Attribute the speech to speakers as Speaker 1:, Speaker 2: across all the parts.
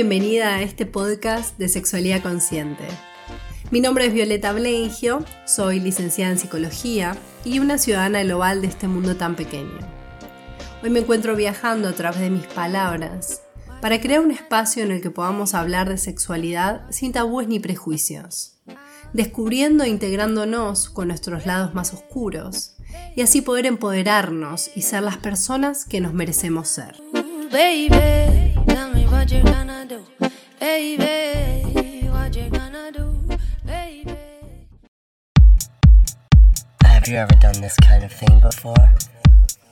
Speaker 1: bienvenida a este podcast de Sexualidad Consciente. Mi nombre es Violeta Bleingio, soy licenciada en Psicología y una ciudadana global de este mundo tan pequeño. Hoy me encuentro viajando a través de mis palabras para crear un espacio en el que podamos hablar de sexualidad sin tabúes ni prejuicios, descubriendo e integrándonos con nuestros lados más oscuros y así poder empoderarnos y ser las personas que nos merecemos ser.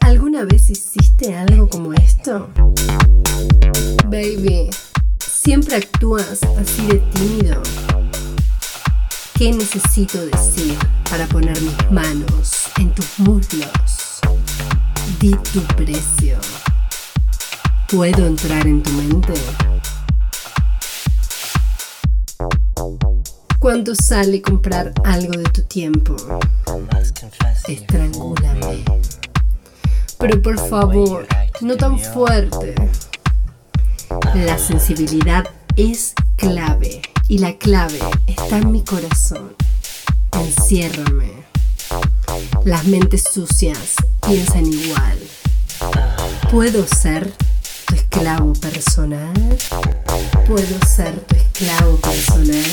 Speaker 1: ¿Alguna vez hiciste algo como esto? Baby, siempre actúas así de tímido. ¿Qué necesito decir para poner mis manos en tus muslos? Di tu precio. ¿Puedo entrar en tu mente? ¿Cuánto sale comprar algo de tu tiempo? Estrangúlame. Pero por favor, no tan fuerte. La sensibilidad es clave y la clave está en mi corazón. Enciérrame. Las mentes sucias piensan igual. ¿Puedo ser tu esclavo personal? ¿Puedo ser tu esclavo personal?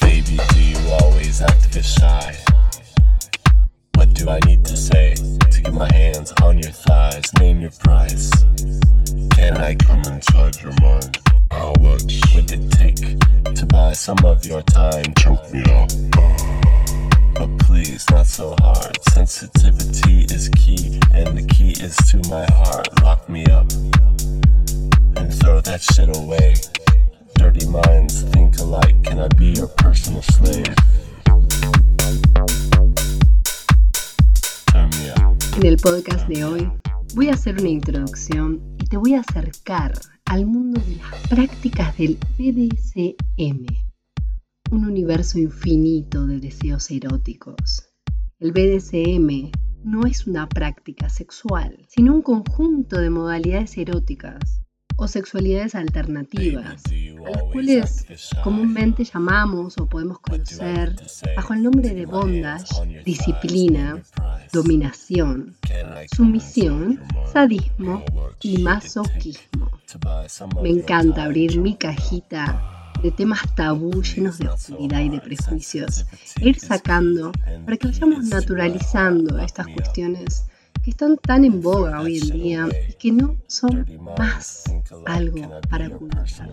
Speaker 2: Baby, do you always act this shy? What do I need to say to get my hands on your thighs? Name your price. Can I come inside your mind? How much would it take to buy some of your time? Choke me up. But please, not so hard. Sensitivity is key, and the key is to my heart. Lock me up and throw that shit away. Dirty minds think alike. Can I be your personal slave?
Speaker 1: En el podcast de hoy voy a hacer una introducción y te voy a acercar al mundo de las prácticas del BDSM, un universo infinito de deseos eróticos. El BDSM no es una práctica sexual, sino un conjunto de modalidades eróticas o sexualidades alternativas, a las cuales comúnmente llamamos o podemos conocer bajo el nombre de bondage, disciplina, dominación, sumisión, sadismo y masoquismo. Me encanta abrir mi cajita de temas tabú llenos de oscuridad y de prejuicios e ir sacando para que vayamos naturalizando estas cuestiones que están tan en boga hoy en día y que no son más algo para ocultar.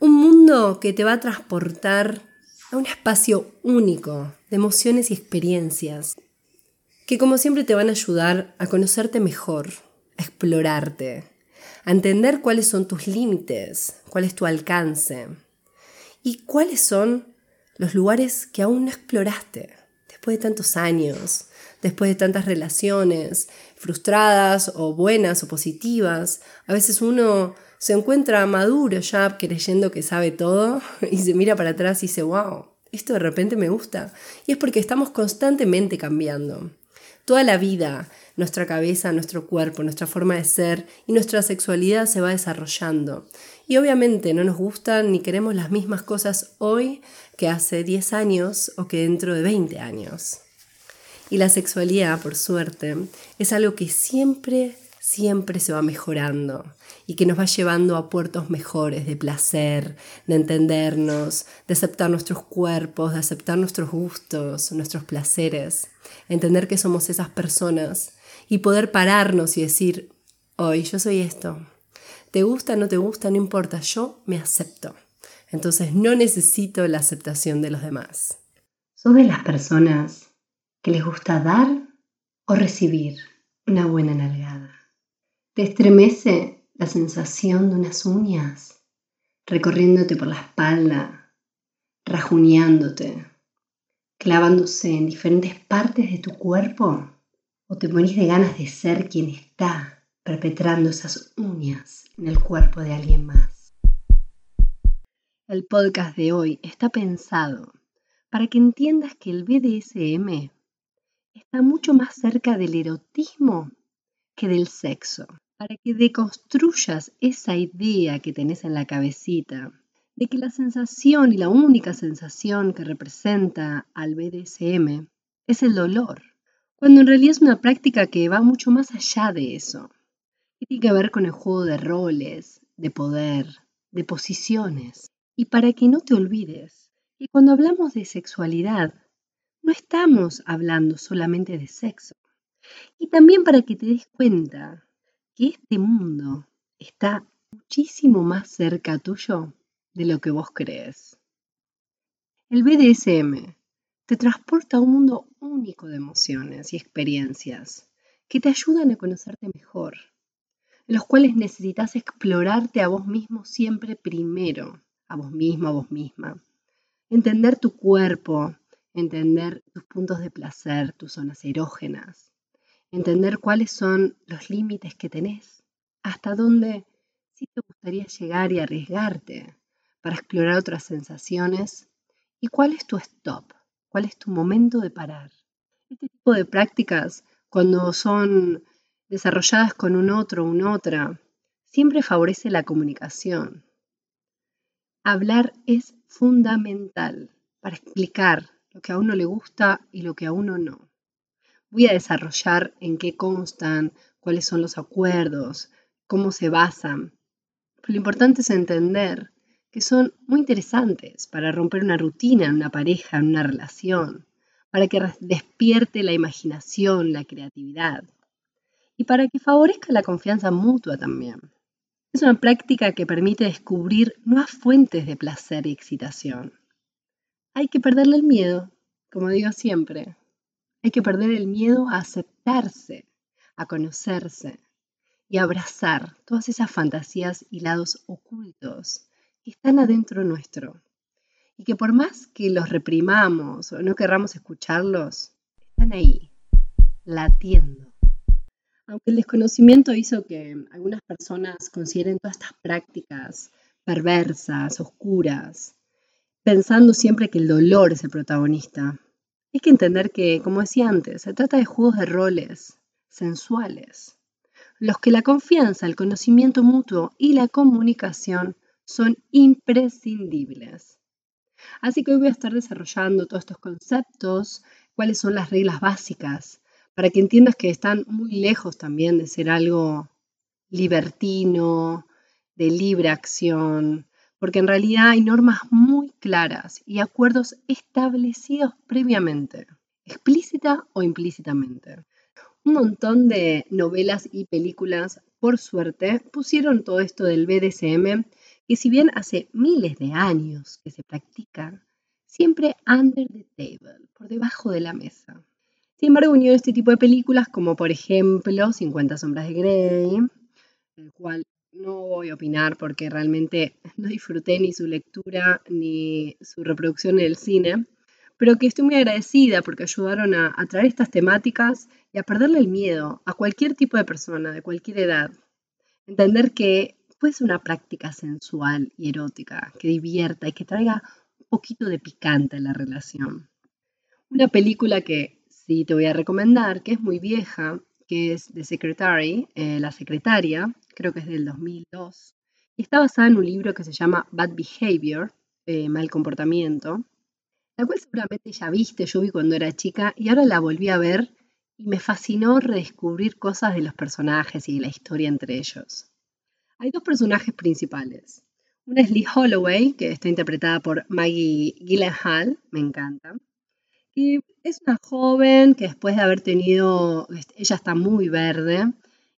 Speaker 1: Un mundo que te va a transportar a un espacio único de emociones y experiencias que como siempre te van a ayudar a conocerte mejor, a explorarte, entender cuáles son tus límites, cuál es tu alcance y cuáles son los lugares que aún no exploraste después de tantos años, después de tantas relaciones frustradas o buenas o positivas. A veces uno se encuentra maduro ya creyendo que sabe todo y se mira para atrás y dice, wow, esto de repente me gusta. Y es porque estamos constantemente cambiando. Toda la vida, nuestra cabeza, nuestro cuerpo, nuestra forma de ser y nuestra sexualidad se va desarrollando. Y obviamente no nos gustan ni queremos las mismas cosas hoy que hace 10 años o que dentro de 20 años. Y la sexualidad, por suerte, es algo que siempre, siempre se va mejorando y que nos va llevando a puertos mejores de placer, de entendernos, de aceptar nuestros cuerpos, de aceptar nuestros gustos, nuestros placeres, entender que somos esas personas y poder pararnos y decir, hoy yo soy esto. ¿Te gusta, no te gusta? No importa, yo me acepto. Entonces no necesito la aceptación de los demás. ¿Sos de las personas que les gusta dar o recibir una buena nalgada. Te estremece la sensación de unas uñas recorriéndote por la espalda, rajuneándote, clavándose en diferentes partes de tu cuerpo o te morís de ganas de ser quien está perpetrando esas uñas en el cuerpo de alguien más. El podcast de hoy está pensado para que entiendas que el BDSM está mucho más cerca del erotismo que del sexo. para que deconstruyas esa idea que tenés en la cabecita de que la sensación y la única sensación que representa al BDSM es el dolor, cuando en realidad es una práctica que va mucho más allá de eso, que tiene que ver con el juego de roles, de poder, de posiciones. Y para que no te olvides que cuando hablamos de sexualidad, no estamos hablando solamente de sexo. Y también para que te des cuenta que este mundo está muchísimo más cerca tuyo de lo que vos crees. El BDSM te transporta a un mundo único de emociones y experiencias que te ayudan a conocerte mejor, en los cuales necesitas explorarte a vos mismo siempre primero, a vos mismo, a vos misma. Entender tu cuerpo, entender tus puntos de placer, tus zonas erógenas, entender cuáles son los límites que tenés, hasta dónde sí te gustaría llegar y arriesgarte para explorar otras sensaciones y cuál es tu stop, cuál es tu momento de parar. Este tipo de prácticas, cuando son desarrolladas con un otro una otra, siempre favorece la comunicación. Hablar es fundamental para explicar lo que a uno le gusta y lo que a uno no. Voy a desarrollar en qué constan, cuáles son los acuerdos, cómo se basan. Lo importante es entender que son muy interesantes para romper una rutina en una pareja, en una relación, para que despierte la imaginación, la creatividad y para que favorezca la confianza mutua también. Es una práctica que permite descubrir nuevas fuentes de placer y excitación. Hay que perderle el miedo, como digo siempre. Hay que perder el miedo a aceptarse, a conocerse y a abrazar todas esas fantasías y lados ocultos están adentro nuestro y que por más que los reprimamos o no querramos escucharlos, están ahí, latiendo. Aunque el desconocimiento hizo que algunas personas consideren todas estas prácticas perversas, oscuras, pensando siempre que el dolor es el protagonista, hay que entender que, como decía antes, se trata de juegos de roles sensuales, los que la confianza, el conocimiento mutuo y la comunicación son imprescindibles. Así que hoy voy a estar desarrollando todos estos conceptos, cuáles son las reglas básicas, para que entiendas que están muy lejos también de ser algo libertino, de libre acción, porque en realidad hay normas muy claras y acuerdos establecidos previamente, explícita o implícitamente. Un montón de novelas y películas, por suerte, pusieron todo esto del BDSM que si bien hace miles de años que se practica, siempre under the table, por debajo de la mesa. Sin embargo, unió este tipo de películas como por ejemplo 50 sombras de Grey, el cual no voy a opinar porque realmente no disfruté ni su lectura ni su reproducción en el cine, pero que estoy muy agradecida porque ayudaron a, a traer estas temáticas y a perderle el miedo a cualquier tipo de persona, de cualquier edad. Entender que pues una práctica sensual y erótica que divierta y que traiga un poquito de picante en la relación. Una película que sí te voy a recomendar, que es muy vieja, que es The Secretary, eh, La Secretaria, creo que es del 2002, y está basada en un libro que se llama Bad Behavior, eh, Mal Comportamiento, la cual seguramente ya viste, yo vi cuando era chica y ahora la volví a ver y me fascinó redescubrir cosas de los personajes y de la historia entre ellos. Hay dos personajes principales. Una es Lee Holloway, que está interpretada por Maggie Gyllenhaal, me encanta. Y es una joven que después de haber tenido, ella está muy verde,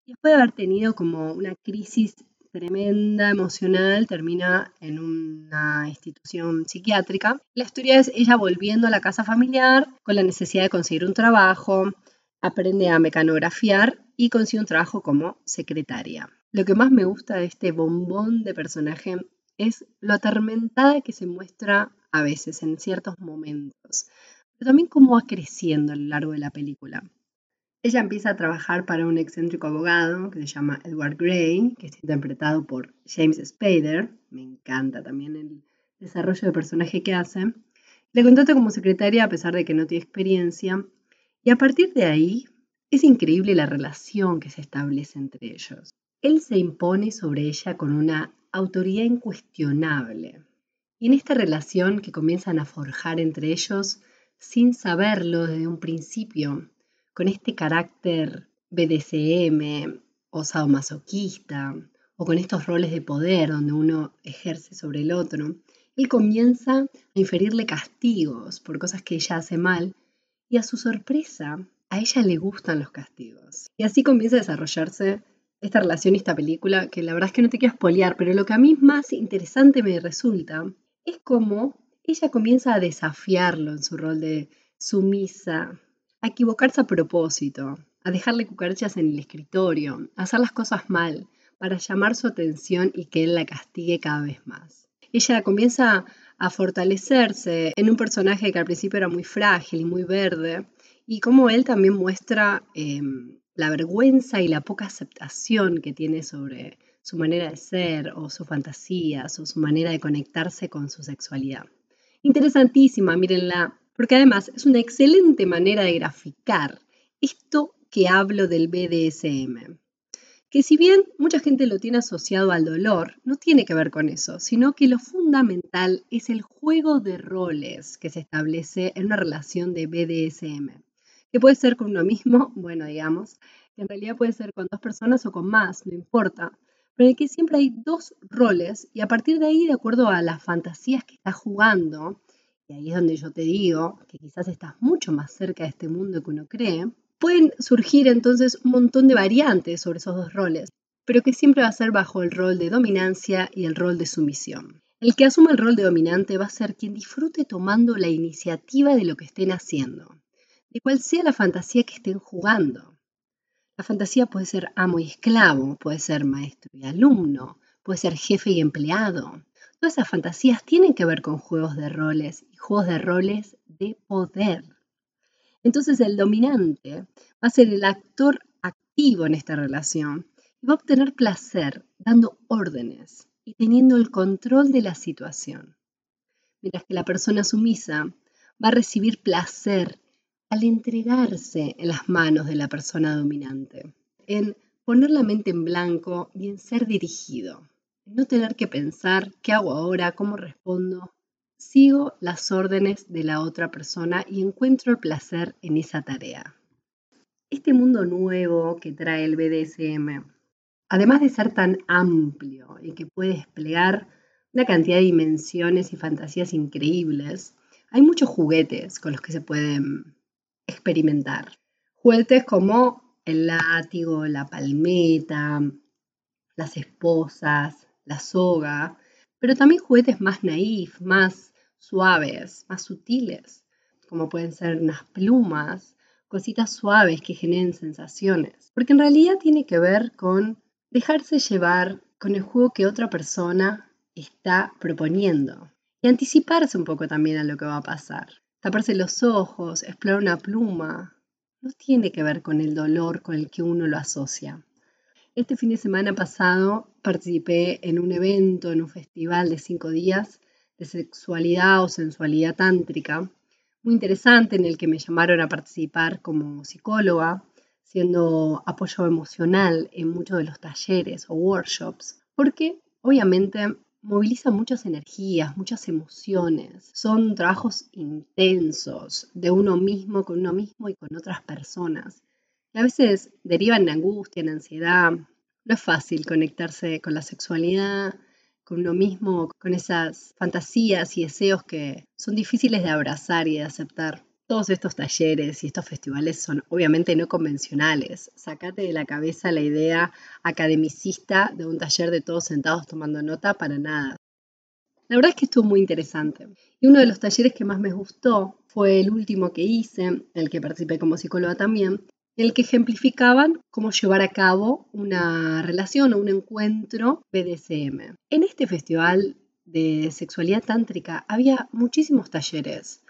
Speaker 1: después de haber tenido como una crisis tremenda emocional, termina en una institución psiquiátrica. La historia es ella volviendo a la casa familiar con la necesidad de conseguir un trabajo, aprende a mecanografiar y consigue un trabajo como secretaria. Lo que más me gusta de este bombón de personaje es lo atormentada que se muestra a veces en ciertos momentos, pero también cómo va creciendo a lo largo de la película. Ella empieza a trabajar para un excéntrico abogado que se llama Edward Gray, que está interpretado por James Spader. Me encanta también el desarrollo de personaje que hace. Le contrata como secretaria a pesar de que no tiene experiencia. Y a partir de ahí es increíble la relación que se establece entre ellos él se impone sobre ella con una autoridad incuestionable. Y en esta relación que comienzan a forjar entre ellos, sin saberlo desde un principio, con este carácter BDSM o sadomasoquista, o con estos roles de poder donde uno ejerce sobre el otro, él comienza a inferirle castigos por cosas que ella hace mal y a su sorpresa, a ella le gustan los castigos. Y así comienza a desarrollarse esta relación y esta película, que la verdad es que no te quiero espolear, pero lo que a mí más interesante me resulta es cómo ella comienza a desafiarlo en su rol de sumisa, a equivocarse a propósito, a dejarle cucarachas en el escritorio, a hacer las cosas mal, para llamar su atención y que él la castigue cada vez más. Ella comienza a fortalecerse en un personaje que al principio era muy frágil y muy verde, y cómo él también muestra em, la vergüenza y la poca aceptación que tiene sobre su manera de ser o sus fantasías o su manera de conectarse con su sexualidad. Interesantísima, mírenla, porque además es una excelente manera de graficar esto que hablo del BDSM. Que si bien mucha gente lo tiene asociado al dolor, no tiene que ver con eso, sino que lo fundamental es el juego de roles que se establece en una relación de BDSM que puede ser con uno mismo, bueno, digamos, que en realidad puede ser con dos personas o con más, no importa, pero en el que siempre hay dos roles y a partir de ahí, de acuerdo a las fantasías que estás jugando, y ahí es donde yo te digo que quizás estás mucho más cerca de este mundo que uno cree, pueden surgir entonces un montón de variantes sobre esos dos roles, pero que siempre va a ser bajo el rol de dominancia y el rol de sumisión. El que asuma el rol de dominante va a ser quien disfrute tomando la iniciativa de lo que estén haciendo de cual sea la fantasía que estén jugando. La fantasía puede ser amo y esclavo, puede ser maestro y alumno, puede ser jefe y empleado. Todas esas fantasías tienen que ver con juegos de roles y juegos de roles de poder. Entonces el dominante va a ser el actor activo en esta relación y va a obtener placer dando órdenes y teniendo el control de la situación. Mientras que la persona sumisa va a recibir placer al entregarse en las manos de la persona dominante, en poner la mente en blanco y en ser dirigido, en no tener que pensar qué hago ahora, cómo respondo. Sigo las órdenes de la otra persona y encuentro el placer en esa tarea. Este mundo nuevo que trae el BDSM, además de ser tan amplio y que puede desplegar una cantidad de dimensiones y fantasías increíbles, hay muchos juguetes con los que se pueden experimentar. Juguetes como el látigo, la palmeta, las esposas, la soga, pero también juguetes más naif, más suaves, más sutiles, como pueden ser unas plumas, cositas suaves que generen sensaciones, porque en realidad tiene que ver con dejarse llevar con el juego que otra persona está proponiendo y anticiparse un poco también a lo que va a pasar. Taparse los ojos, explorar una pluma, no tiene que ver con el dolor con el que uno lo asocia. Este fin de semana pasado participé en un evento, en un festival de cinco días de sexualidad o sensualidad tántrica, muy interesante en el que me llamaron a participar como psicóloga, siendo apoyo emocional en muchos de los talleres o workshops, porque obviamente moviliza muchas energías, muchas emociones. Son trabajos intensos de uno mismo con uno mismo y con otras personas. Y a veces derivan en angustia, en ansiedad. No es fácil conectarse con la sexualidad, con uno mismo, con esas fantasías y deseos que son difíciles de abrazar y de aceptar. Todos estos talleres y estos festivales son obviamente no convencionales. Sacate de la cabeza la idea academicista de un taller de todos sentados tomando nota para nada. La verdad es que estuvo muy interesante. Y uno de los talleres que más me gustó fue el último que hice, en el que participé como psicóloga también, en el que ejemplificaban cómo llevar a cabo una relación o un encuentro BDSM. En este festival de sexualidad tántrica había muchísimos talleres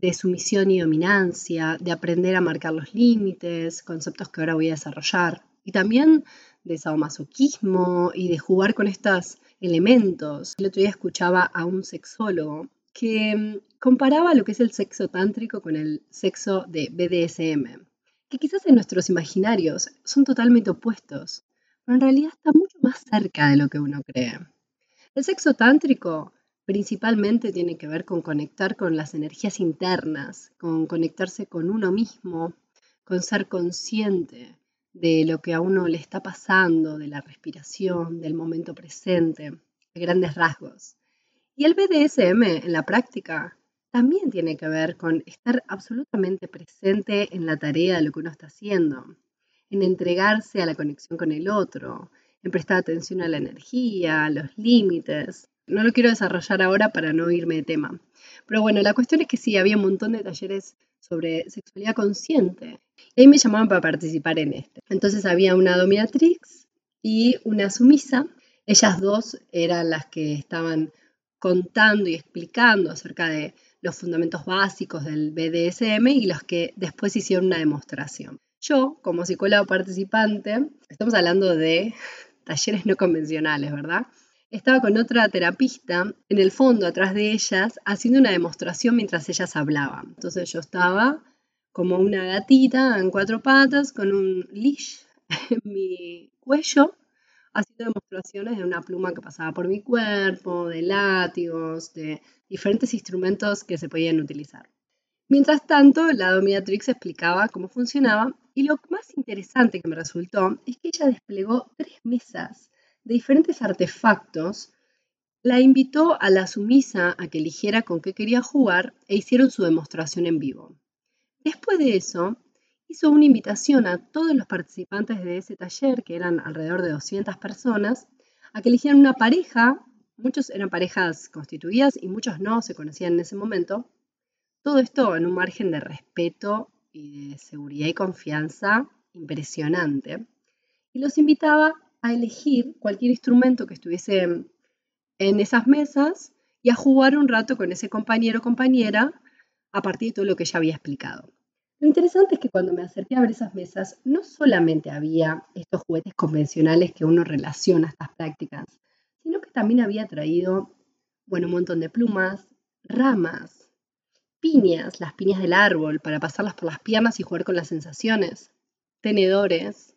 Speaker 1: de sumisión y dominancia, de aprender a marcar los límites, conceptos que ahora voy a desarrollar, y también de sadomasoquismo y de jugar con estos elementos. El otro día escuchaba a un sexólogo que mm, comparaba lo que es el sexo tántrico con el sexo de BDSM, que quizás en nuestros imaginarios son totalmente opuestos, pero en realidad está mucho más cerca de lo que uno cree. El sexo tántrico principalmente tiene que ver con conectar con las energías internas, con conectarse con uno mismo, con ser consciente de lo que a uno le está pasando, de la respiración, del momento presente, de grandes rasgos. Y el BDSM en la práctica también tiene que ver con estar absolutamente presente en la tarea de lo que uno está haciendo, en entregarse a la conexión con el otro, en prestar atención a la energía, a los límites. No lo quiero desarrollar ahora para no irme de tema. Pero bueno, la cuestión es que sí, había un montón de talleres sobre sexualidad consciente. Y ahí me llamaban para participar en este. Entonces había una dominatrix y una sumisa. Ellas dos eran las que estaban contando y explicando acerca de los fundamentos básicos del BDSM y los que después hicieron una demostración. Yo, como psicólogo participante, estamos hablando de talleres no convencionales, ¿verdad? Estaba con otra terapista en el fondo, atrás de ellas, haciendo una demostración mientras ellas hablaban. Entonces yo estaba como una gatita en cuatro patas con un leash en mi cuello, haciendo demostraciones de una pluma que pasaba por mi cuerpo, de látigos, de diferentes instrumentos que se podían utilizar. Mientras tanto, la dominatrix explicaba cómo funcionaba y lo más interesante que me resultó es que ella desplegó tres mesas de diferentes artefactos, la invitó a la sumisa a que eligiera con qué quería jugar e hicieron su demostración en vivo. Después de eso, hizo una invitación a todos los participantes de ese taller, que eran alrededor de 200 personas, a que eligieran una pareja, muchos eran parejas constituidas y muchos no se conocían en ese momento, todo esto en un margen de respeto y de seguridad y confianza impresionante. Y los invitaba a elegir cualquier instrumento que estuviese en esas mesas y a jugar un rato con ese compañero o compañera a partir de todo lo que ya había explicado. Lo interesante es que cuando me acerqué a ver esas mesas, no solamente había estos juguetes convencionales que uno relaciona a estas prácticas, sino que también había traído, bueno, un montón de plumas, ramas, piñas, las piñas del árbol, para pasarlas por las piernas y jugar con las sensaciones, tenedores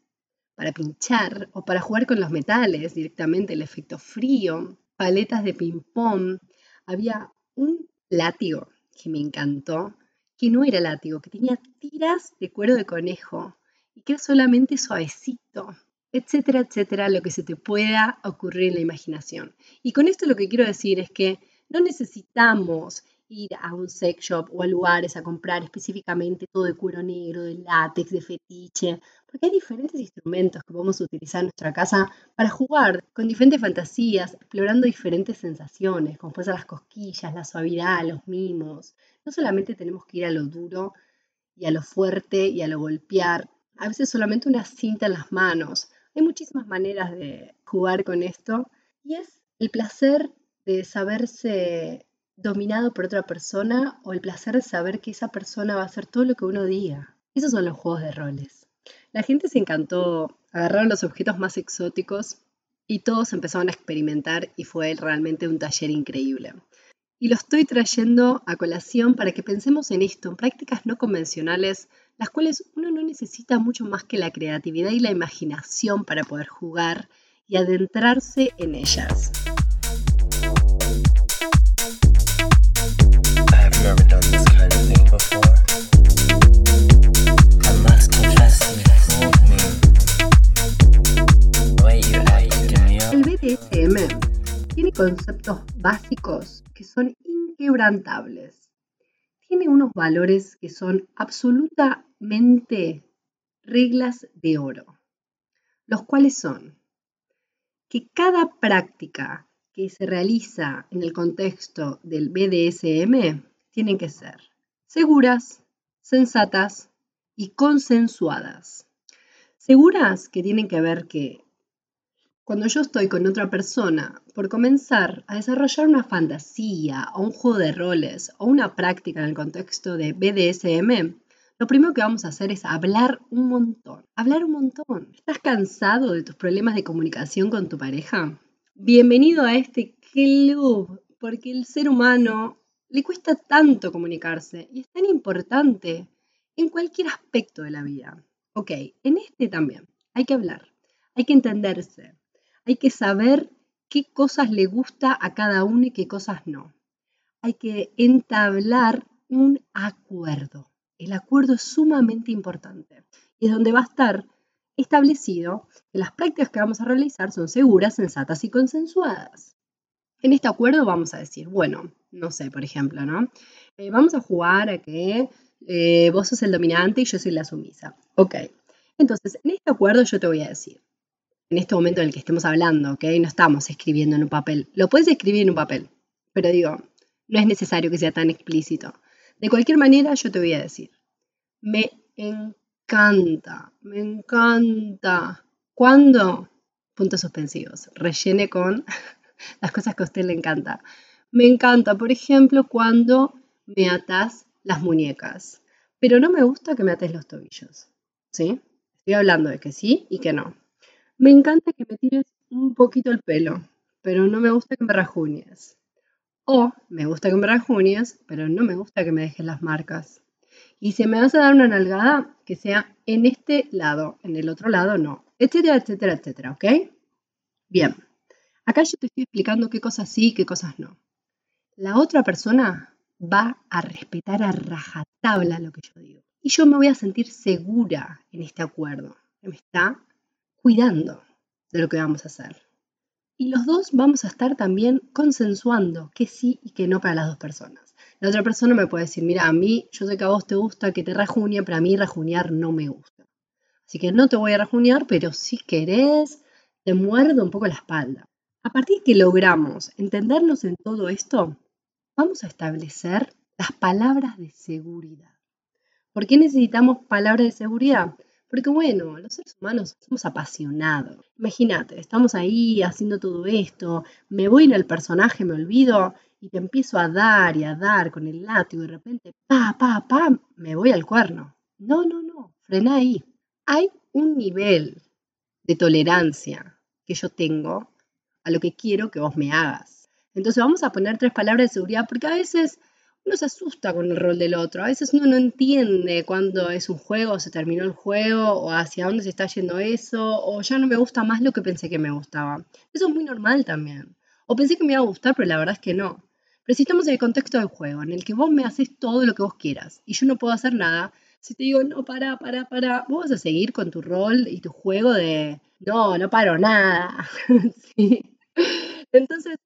Speaker 1: para pinchar o para jugar con los metales directamente, el efecto frío, paletas de ping-pong. Había un látigo que me encantó, que no era látigo, que tenía tiras de cuero de conejo y que era solamente suavecito, etcétera, etcétera, lo que se te pueda ocurrir en la imaginación. Y con esto lo que quiero decir es que no necesitamos ir a un sex shop o a lugares a comprar específicamente todo de cuero negro, de látex, de fetiche, porque hay diferentes instrumentos que podemos utilizar en nuestra casa para jugar con diferentes fantasías, explorando diferentes sensaciones, como pueden ser las cosquillas, la suavidad, los mimos. No solamente tenemos que ir a lo duro y a lo fuerte y a lo golpear, a veces solamente una cinta en las manos. Hay muchísimas maneras de jugar con esto y es el placer de saberse dominado por otra persona o el placer de saber que esa persona va a hacer todo lo que uno diga. Esos son los juegos de roles. La gente se encantó, agarraron los objetos más exóticos y todos empezaron a experimentar y fue realmente un taller increíble. Y lo estoy trayendo a colación para que pensemos en esto, en prácticas no convencionales, las cuales uno no necesita mucho más que la creatividad y la imaginación para poder jugar y adentrarse en ellas. Conceptos básicos que son inquebrantables. Tiene unos valores que son absolutamente reglas de oro, los cuales son que cada práctica que se realiza en el contexto del BDSM tienen que ser seguras, sensatas y consensuadas. Seguras que tienen que ver que cuando yo estoy con otra persona por comenzar a desarrollar una fantasía o un juego de roles o una práctica en el contexto de BDSM, lo primero que vamos a hacer es hablar un montón. Hablar un montón. ¿Estás cansado de tus problemas de comunicación con tu pareja? Bienvenido a este club, porque el ser humano le cuesta tanto comunicarse y es tan importante en cualquier aspecto de la vida. Ok, en este también hay que hablar. Hay que entenderse, hay que saber qué cosas le gusta a cada uno y qué cosas no. Hay que entablar un acuerdo. El acuerdo es sumamente importante y es donde va a estar establecido que las prácticas que vamos a realizar son seguras, sensatas y consensuadas. En este acuerdo vamos a decir, bueno, no sé, por ejemplo, ¿no? Eh, vamos a jugar a que eh, vos sos el dominante y yo soy la sumisa. Ok, entonces en este acuerdo yo te voy a decir, en este momento en el que estemos hablando, ¿ok? No estamos escribiendo en un papel. Lo puedes escribir en un papel, pero digo, no es necesario que sea tan explícito. De cualquier manera, yo te voy a decir, me encanta, me encanta. ¿Cuándo? Puntos suspensivos. Rellene con las cosas que a usted le encanta. Me encanta, por ejemplo, cuando me atas las muñecas, pero no me gusta que me ates los tobillos. ¿Sí? Estoy hablando de que sí y que no. Me encanta que me tires un poquito el pelo, pero no me gusta que me rajuñes. O me gusta que me rajuñes, pero no me gusta que me dejes las marcas. Y si me vas a dar una nalgada, que sea en este lado, en el otro lado no, etcétera, etcétera, etcétera, ¿ok? Bien, acá yo te estoy explicando qué cosas sí qué cosas no. La otra persona va a respetar a rajatabla lo que yo digo. Y yo me voy a sentir segura en este acuerdo, me está cuidando de lo que vamos a hacer. Y los dos vamos a estar también consensuando que sí y que no para las dos personas. La otra persona me puede decir, mira, a mí, yo sé que a vos te gusta que te rajunie, pero a mí rajunear no me gusta. Así que no te voy a rajunear, pero si querés, te muerdo un poco la espalda. A partir que logramos entendernos en todo esto, vamos a establecer las palabras de seguridad. ¿Por qué necesitamos palabras de seguridad? Porque bueno, los seres humanos somos apasionados. Imagínate, estamos ahí haciendo todo esto, me voy en el personaje, me olvido y te empiezo a dar y a dar con el látigo y de repente, pa, pa, pa, me voy al cuerno. No, no, no, frena ahí. Hay un nivel de tolerancia que yo tengo a lo que quiero que vos me hagas. Entonces vamos a poner tres palabras de seguridad porque a veces uno se asusta con el rol del otro. A veces uno no entiende cuándo es un juego, se terminó el juego, o hacia dónde se está yendo eso, o ya no me gusta más lo que pensé que me gustaba. Eso es muy normal también. O pensé que me iba a gustar, pero la verdad es que no. Pero si estamos en el contexto del juego, en el que vos me haces todo lo que vos quieras y yo no puedo hacer nada, si te digo, no, para, para, para, vos vas a seguir con tu rol y tu juego de, no, no paro nada. Entonces,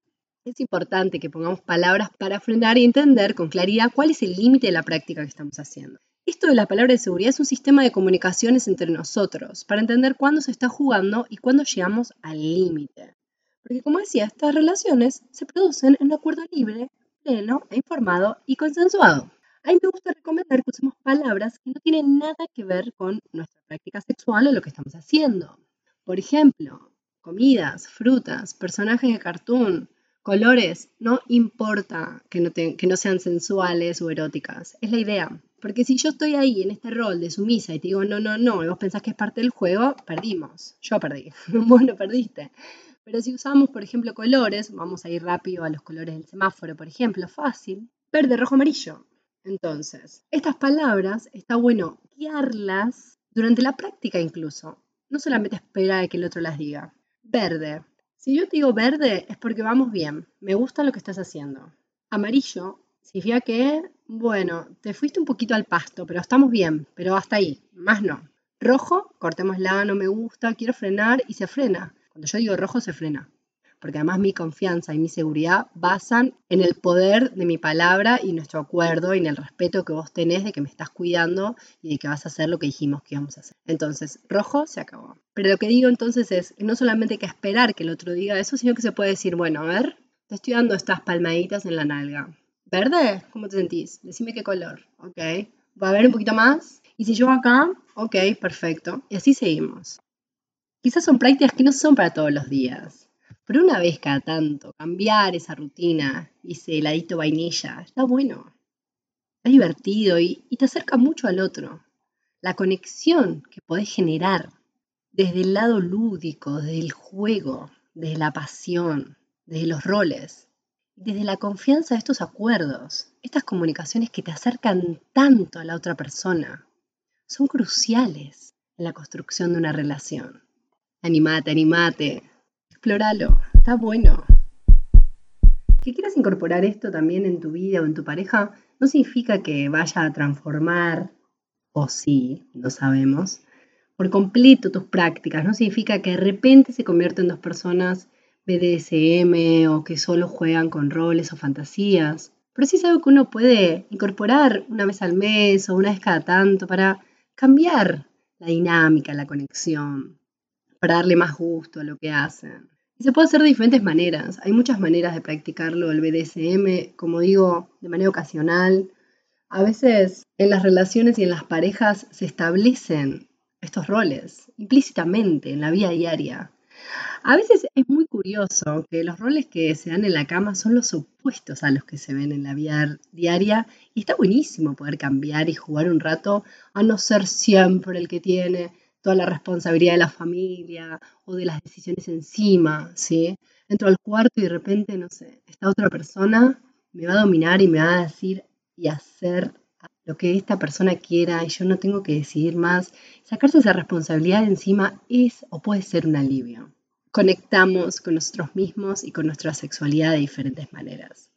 Speaker 1: es importante que pongamos palabras para frenar y entender con claridad cuál es el límite de la práctica que estamos haciendo. Esto de la palabra de seguridad es un sistema de comunicaciones entre nosotros para entender cuándo se está jugando y cuándo llegamos al límite. Porque como decía, estas relaciones se producen en un acuerdo libre, pleno e informado y consensuado. A mí me gusta recomendar que usemos palabras que no tienen nada que ver con nuestra práctica sexual o lo que estamos haciendo. Por ejemplo, comidas, frutas, personajes de cartoon, colores, no importa que no, sean sensuales o eróticas, es la idea. Porque si yo estoy ahí en este rol de sumisa y te digo no, no, no, y vos pensás que es parte del juego, perdimos. Yo perdí. vos no perdiste. Pero si usamos, por ejemplo, colores, vamos a ir rápido a los colores del semáforo, por ejemplo, fácil, verde, rojo, amarillo. Entonces, estas palabras está bueno guiarlas durante la práctica incluso. No solamente esperar a que el otro las diga. Verde. Si yo te digo verde es porque vamos bien. Me gusta lo que estás haciendo. Amarillo significa que, bueno, te fuiste un poquito al pasto, pero estamos bien, pero hasta ahí, más no. Rojo, cortémosla, no me gusta, quiero frenar y se frena. Cuando yo digo rojo se frena, porque además mi confianza y mi seguridad basan en el poder de mi palabra y nuestro acuerdo y en el respeto que vos tenés de que me estás cuidando y de que vas a hacer lo que dijimos que íbamos a hacer. Entonces, rojo se acabó. Pero lo que digo entonces es, no solamente que esperar que el otro diga eso, sino que se puede decir, bueno, a ver, te estoy dando estas palmaditas en la nalga. ¿Verde? ¿Cómo te sentís? Decime qué color, ¿ok? ¿Va a haber un poquito más? Y si yo acá, ok, perfecto. Y así seguimos. Quizás son prácticas que no son para todos los días, pero una vez cada tanto, cambiar esa rutina ese heladito vainilla, está bueno. Es divertido y, y te acerca mucho al otro. La conexión que podés generar desde el lado lúdico, desde el juego, desde la pasión, desde los roles, desde la confianza de estos acuerdos, estas comunicaciones que te acercan tanto a la otra persona, son cruciales en la construcción de una relación. Animate, animate. Explóralo, está bueno. Que quieras incorporar esto también en tu vida o en tu pareja no significa que vaya a transformar, o sí, no sabemos, por completo tus prácticas. No significa que de repente se convierten en dos personas BDSM o que solo juegan con roles o fantasías. Pero sí es algo que uno puede incorporar una vez al mes o una vez cada tanto para cambiar la dinámica, la conexión, para darle más gusto a lo que hacen. Y se puede hacer de diferentes maneras. Hay muchas maneras de practicarlo el BDSM, como digo, de manera ocasional. A veces en las relaciones y en las parejas se establecen estos roles implícitamente en la vida diaria. A veces es muy curioso que los roles que se dan en la cama son los opuestos a los que se ven en la vida diaria y está buenísimo poder cambiar y jugar un rato a no ser siempre el que tiene toda la responsabilidad de la familia o de las decisiones encima, ¿sí? Entro al cuarto y de repente, no sé, esta otra persona me va a dominar y me va a decir y hacer lo que esta persona quiera y yo no tengo que decidir más. Sacarse esa responsabilidad encima es o puede ser un alivio. Conectamos con nosotros mismos y con nuestra sexualidad de diferentes maneras.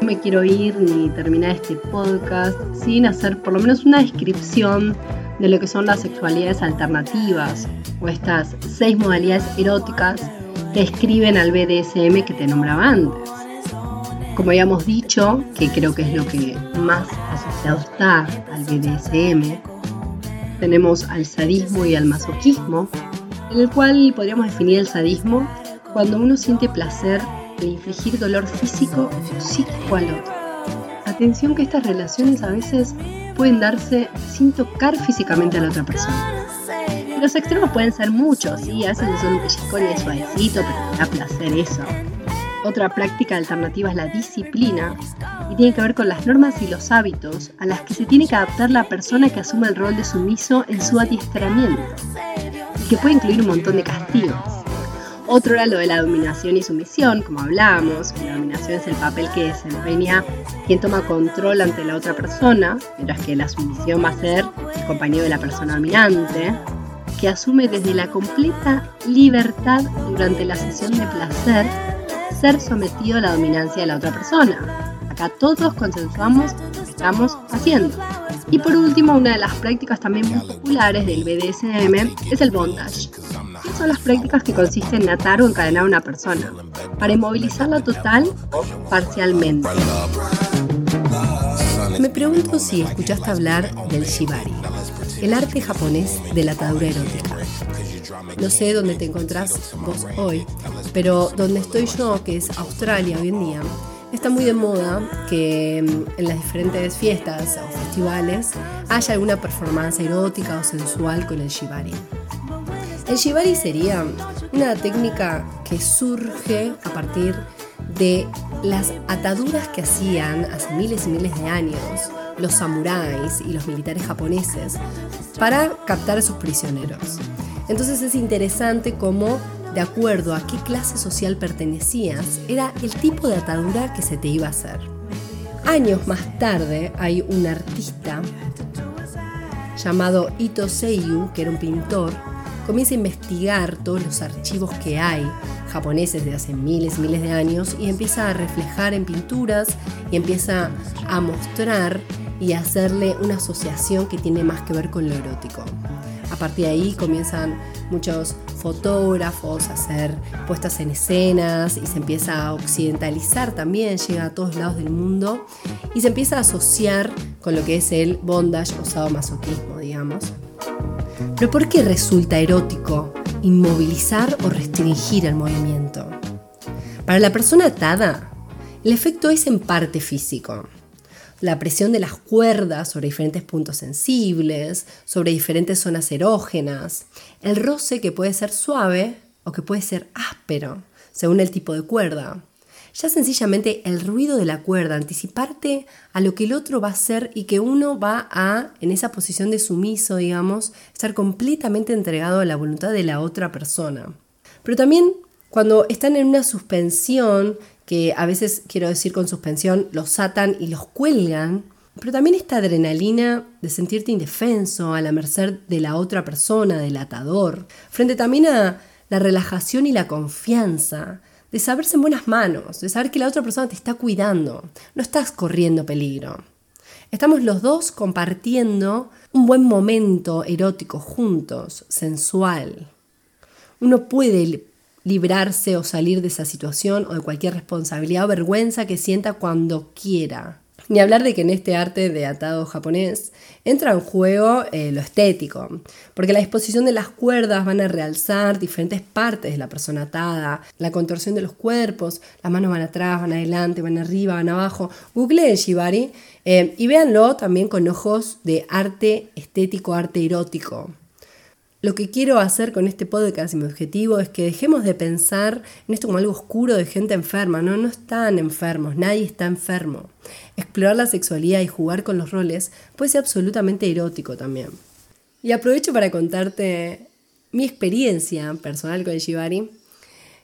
Speaker 1: No me quiero ir ni terminar este podcast sin hacer por lo menos una descripción de lo que son las sexualidades alternativas o estas seis modalidades eróticas que escriben al BDSM que te nombraba antes. Como habíamos dicho, que creo que es lo que más asociado está al BDSM, tenemos al sadismo y al masoquismo, en el cual podríamos definir el sadismo cuando uno siente placer de infligir dolor físico o psíquico al otro. Atención que estas relaciones a veces pueden darse sin tocar físicamente a la otra persona. Los extremos pueden ser muchos, y a veces son un pellizcón y suavecito, pero da placer eso. Otra práctica alternativa es la disciplina y tiene que ver con las normas y los hábitos a las que se tiene que adaptar la persona que asume el rol de sumiso en su adiestramiento, y que puede incluir un montón de castigos. Otro era lo de la dominación y sumisión, como hablábamos. La dominación es el papel que desempeña quien toma control ante la otra persona, mientras que la sumisión va a ser el compañero de la persona dominante, que asume desde la completa libertad durante la sesión de placer ser sometido a la dominancia de la otra persona. Acá todos consensuamos lo que estamos haciendo. Y por último, una de las prácticas también muy populares del BDSM es el bondage. ¿Qué son las prácticas que consisten en atar o encadenar a una persona para inmovilizarla total o parcialmente. Me pregunto si escuchaste hablar del shibari, el arte japonés de la atadura erótica. No sé dónde te encontrás vos hoy, pero donde estoy yo, que es Australia hoy en día, está muy de moda que mm, en las diferentes fiestas o festivales haya alguna performance erótica o sensual con el shibari. El shibari sería una técnica que surge a partir de las ataduras que hacían hace miles y miles de años los samuráis y los militares japoneses para captar a sus prisioneros. Entonces es interesante cómo, de acuerdo a qué clase social pertenecías, era el tipo de atadura que se te iba a hacer. Años más tarde hay un artista llamado Ito Seiyu, que era un pintor, comienza a investigar todos los archivos que hay japoneses de hace miles y miles de años y empieza a reflejar en pinturas y empieza a mostrar y hacerle una asociación que tiene más que ver con lo erótico. A partir de ahí comienzan muchos fotógrafos a hacer puestas en escenas y se empieza a occidentalizar también, llega a todos lados del mundo y se empieza a asociar con lo que es el bondage o sadomasoquismo, digamos. Pero ¿por qué resulta erótico inmovilizar o restringir el movimiento? Para la persona atada, el efecto es en parte físico la presión de las cuerdas sobre diferentes puntos sensibles, sobre diferentes zonas erógenas, el roce que puede ser suave o que puede ser áspero, según el tipo de cuerda. Ya sencillamente el ruido de la cuerda, anticiparte a lo que el otro va a hacer y que uno va a, en esa posición de sumiso, digamos, estar completamente entregado a la voluntad de la otra persona. Pero también cuando están en una suspensión, que a veces quiero decir con suspensión, los atan y los cuelgan, pero también esta adrenalina de sentirte indefenso, a la merced de la otra persona, del atador, frente también a la relajación y la confianza, de saberse en buenas manos, de saber que la otra persona te está cuidando, no estás corriendo peligro. Estamos los dos compartiendo un buen momento erótico juntos, sensual. Uno puede librarse o salir de esa situación o de cualquier responsabilidad o vergüenza que sienta cuando quiera. Ni hablar de que en este arte de atado japonés entra en juego eh, lo estético, porque la disposición de las cuerdas van a realzar diferentes partes de la persona atada, la contorsión de los cuerpos, las manos van atrás, van adelante, van arriba, van abajo. Google el Shibari eh, y véanlo también con ojos de arte estético, arte erótico. Lo que quiero hacer con este podcast y mi objetivo es que dejemos de pensar en esto como algo oscuro de gente enferma. No, no están enfermos, nadie está enfermo. Explorar la sexualidad y jugar con los roles puede ser absolutamente erótico también. Y aprovecho para contarte mi experiencia personal con el Shibari,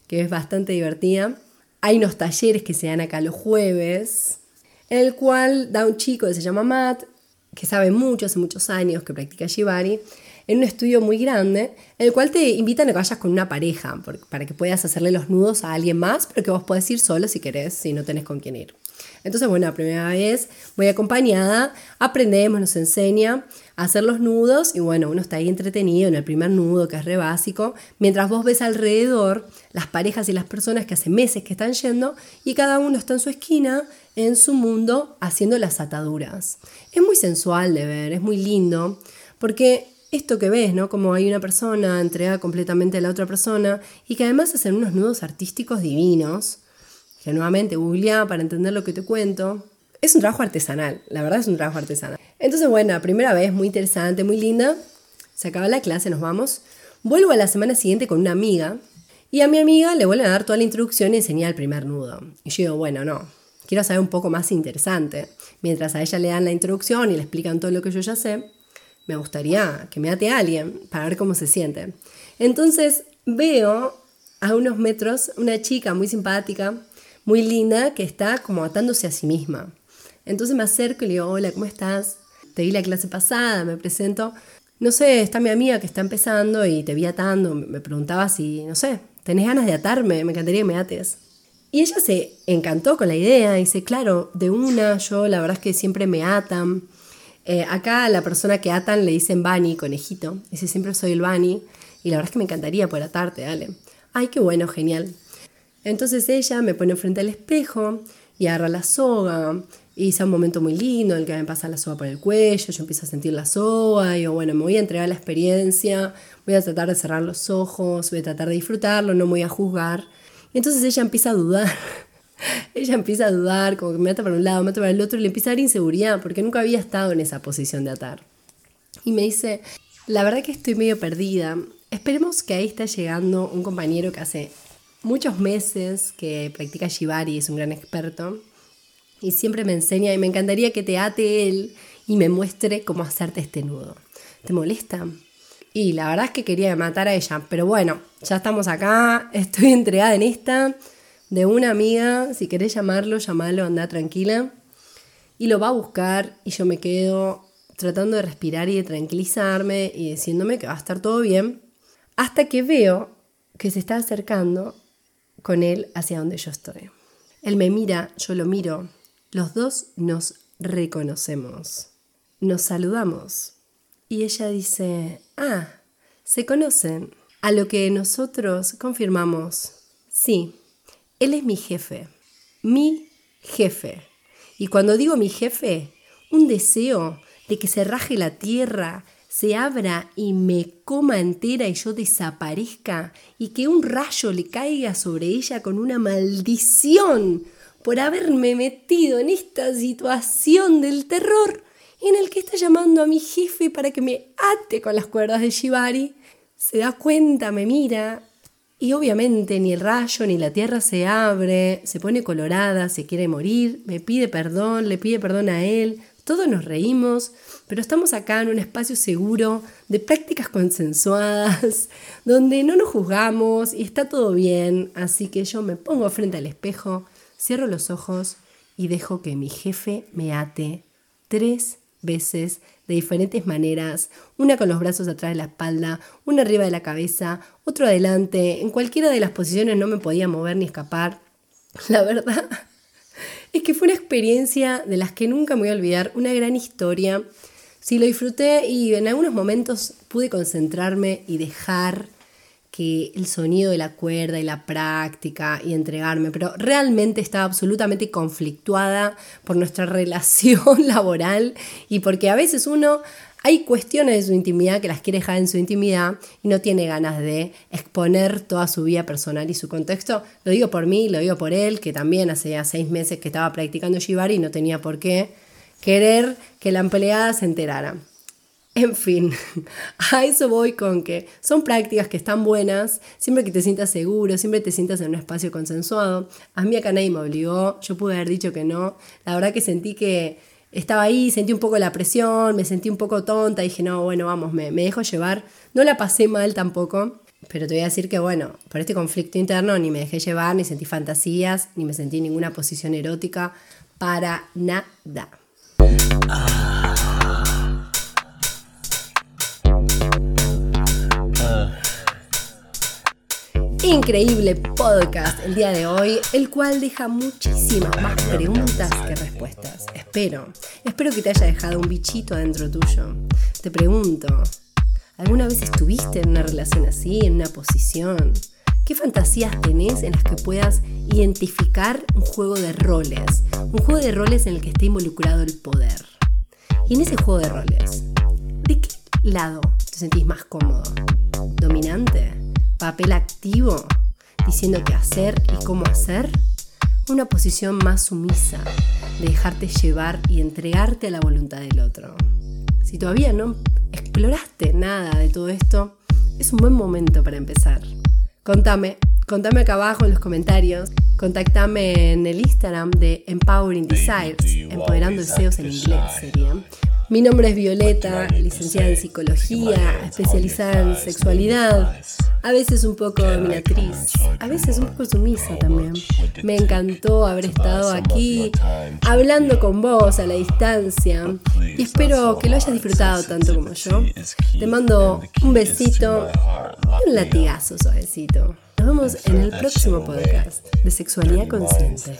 Speaker 1: que es bastante divertida. Hay unos talleres que se dan acá los jueves, en el cual da un chico que se llama Matt, que sabe mucho, hace muchos años que practica Shibari, en un estudio muy grande, en el cual te invitan a que vayas con una pareja, para que puedas hacerle los nudos a alguien más, pero que vos podés ir solo si querés, si no tenés con quién ir. Entonces, bueno, primera vez voy acompañada, aprendemos, nos enseña a hacer los nudos y bueno, uno está ahí entretenido en el primer nudo, que es re básico, mientras vos ves alrededor las parejas y las personas que hace meses que están yendo y cada uno está en su esquina, en su mundo, haciendo las ataduras. Es muy sensual de ver, es muy lindo, porque esto que ves, ¿no? Como hay una persona entregada completamente a la otra persona y que además hacen unos nudos artísticos divinos, que nuevamente googleá para entender lo que te cuento. Es un trabajo artesanal, la verdad es un trabajo artesanal. Entonces, bueno, primera vez, muy interesante, muy linda. Se acaba la clase, nos vamos. Vuelvo a la semana siguiente con una amiga y a mi amiga le vuelven a dar toda la introducción y enseñar el primer nudo. Y yo digo, bueno, no, quiero saber un poco más interesante. Mientras a ella le dan la introducción y le explican todo lo que yo ya sé, me gustaría que me ate a alguien para ver cómo se siente. Entonces veo a unos metros una chica muy simpática, muy linda, que está como atándose a sí misma. Entonces me acerco y le digo, hola, ¿cómo estás? Te vi la clase pasada, me presento. No sé, está mi amiga que está empezando y te vi atando. Me preguntaba si, no sé, ¿tenés ganas de atarme? Me encantaría que me ates. Y ella se encantó con la idea, dice, claro, de una, yo la verdad es que siempre me atan. Eh, acá a la persona que atan le dicen Bani, conejito. Dice, siempre soy el Bani. Y la verdad es que me encantaría poder atarte, dale. Ay, qué bueno, genial. Entonces ella me pone frente al espejo y agarra la soga. Y es un momento muy lindo en el que me pasa la soga por el cuello, yo empiezo a sentir la soga y digo, bueno, me voy a entregar la experiencia, voy a tratar de cerrar los ojos, voy a tratar de disfrutarlo, no me voy a juzgar. Y entonces ella empieza a dudar ella empieza a dudar, como que me ata para un lado, me ata para el otro, y le empieza a dar inseguridad, porque nunca había estado en esa posición de atar. Y me dice, la verdad que estoy medio perdida. Esperemos que ahí está llegando un compañero que hace muchos meses que practica Shibari, es un gran experto, y siempre me enseña, y me encantaría que te ate él y me muestre cómo hacerte este nudo. ¿Te molesta? Y la verdad es que quería matar a ella, pero bueno, ya estamos acá, estoy entregada en esta de una amiga, si querés llamarlo, llamalo, anda tranquila. Y lo va a buscar y yo me quedo tratando de respirar y de tranquilizarme y diciéndome que va a estar todo bien, hasta que veo que se está acercando con él hacia donde yo estoy. Él me mira, yo lo miro, los dos nos reconocemos, nos saludamos y ella dice, ah, se conocen, a lo que nosotros confirmamos, sí, él es mi jefe, mi jefe. Y cuando digo mi jefe, un deseo de que se raje la tierra, se abra y me coma entera y yo desaparezca y que un rayo le caiga sobre ella con una maldición por haberme metido en esta situación del terror en el que está llamando a mi jefe para que me ate con las cuerdas de Shibari. Se da cuenta, me mira y obviamente ni el rayo ni la tierra se abre, se pone colorada, se quiere morir, me pide perdón, le pide perdón a él, Todos nos reímos, pero estamos acá en un espacio seguro de prácticas consensuadas, donde no nos juzgamos y está todo bien, así que yo me pongo frente al espejo, cierro los ojos y dejo que mi jefe me ate tres veces de diferentes maneras, una con los brazos atrás de la espalda, una arriba de la cabeza, otro adelante, en cualquiera de las posiciones no me podía mover ni escapar. La verdad es que fue una experiencia de las que nunca me voy a olvidar, una gran historia. Sí, lo disfruté y en algunos momentos pude concentrarme y dejar que el sonido de la cuerda y la práctica y entregarme, pero realmente estaba absolutamente conflictuada por nuestra relación laboral y porque a veces uno hay cuestiones de su intimidad que las quiere dejar en su intimidad y no tiene ganas de exponer toda su vida personal y su contexto. Lo digo por mí, lo digo por él, que también hace ya seis meses que estaba practicando Shibari y no tenía por qué querer que la empleada se enterara. En fin, a eso voy con que son prácticas que están buenas, siempre que te sientas seguro, siempre te sientas en un espacio consensuado. A mí acá nadie me obligó, yo pude haber dicho que no. La verdad que sentí que estaba ahí, sentí un poco la presión, me sentí un poco tonta, dije, no, bueno, vamos, me, me dejo llevar. No la pasé mal tampoco, pero te voy a decir que, bueno, por este conflicto interno ni me dejé llevar, ni sentí fantasías, ni me sentí en ninguna posición erótica, para nada. Increíble podcast el día de hoy, el cual deja muchísimas más preguntas que respuestas. Espero, espero que te haya dejado un bichito adentro tuyo. Te pregunto, ¿alguna vez estuviste en una relación así, en una posición? ¿Qué fantasías tenés en las que puedas identificar un juego de roles? Un juego de roles en el que esté involucrado el poder. Y en ese juego de roles, ¿de qué lado te sentís más cómodo? ¿Dominante? Papel activo, diciendo qué hacer y cómo hacer, una posición más sumisa, de dejarte llevar y entregarte a la voluntad del otro. Si todavía no exploraste nada de todo esto, es un buen momento para empezar. Contame, contame acá abajo en los comentarios, contactame en el Instagram de Empowering Desires, Empoderando Deseos en inglés sería. Mi nombre es Violeta, licenciada en psicología, especializada en sexualidad, a veces un poco dominatriz, a veces un poco sumisa también. Me encantó haber estado aquí hablando con vos a la distancia y espero que lo hayas disfrutado tanto como yo. Te mando un besito y un latigazo suavecito. Nos vemos en el próximo podcast de Sexualidad Consciente.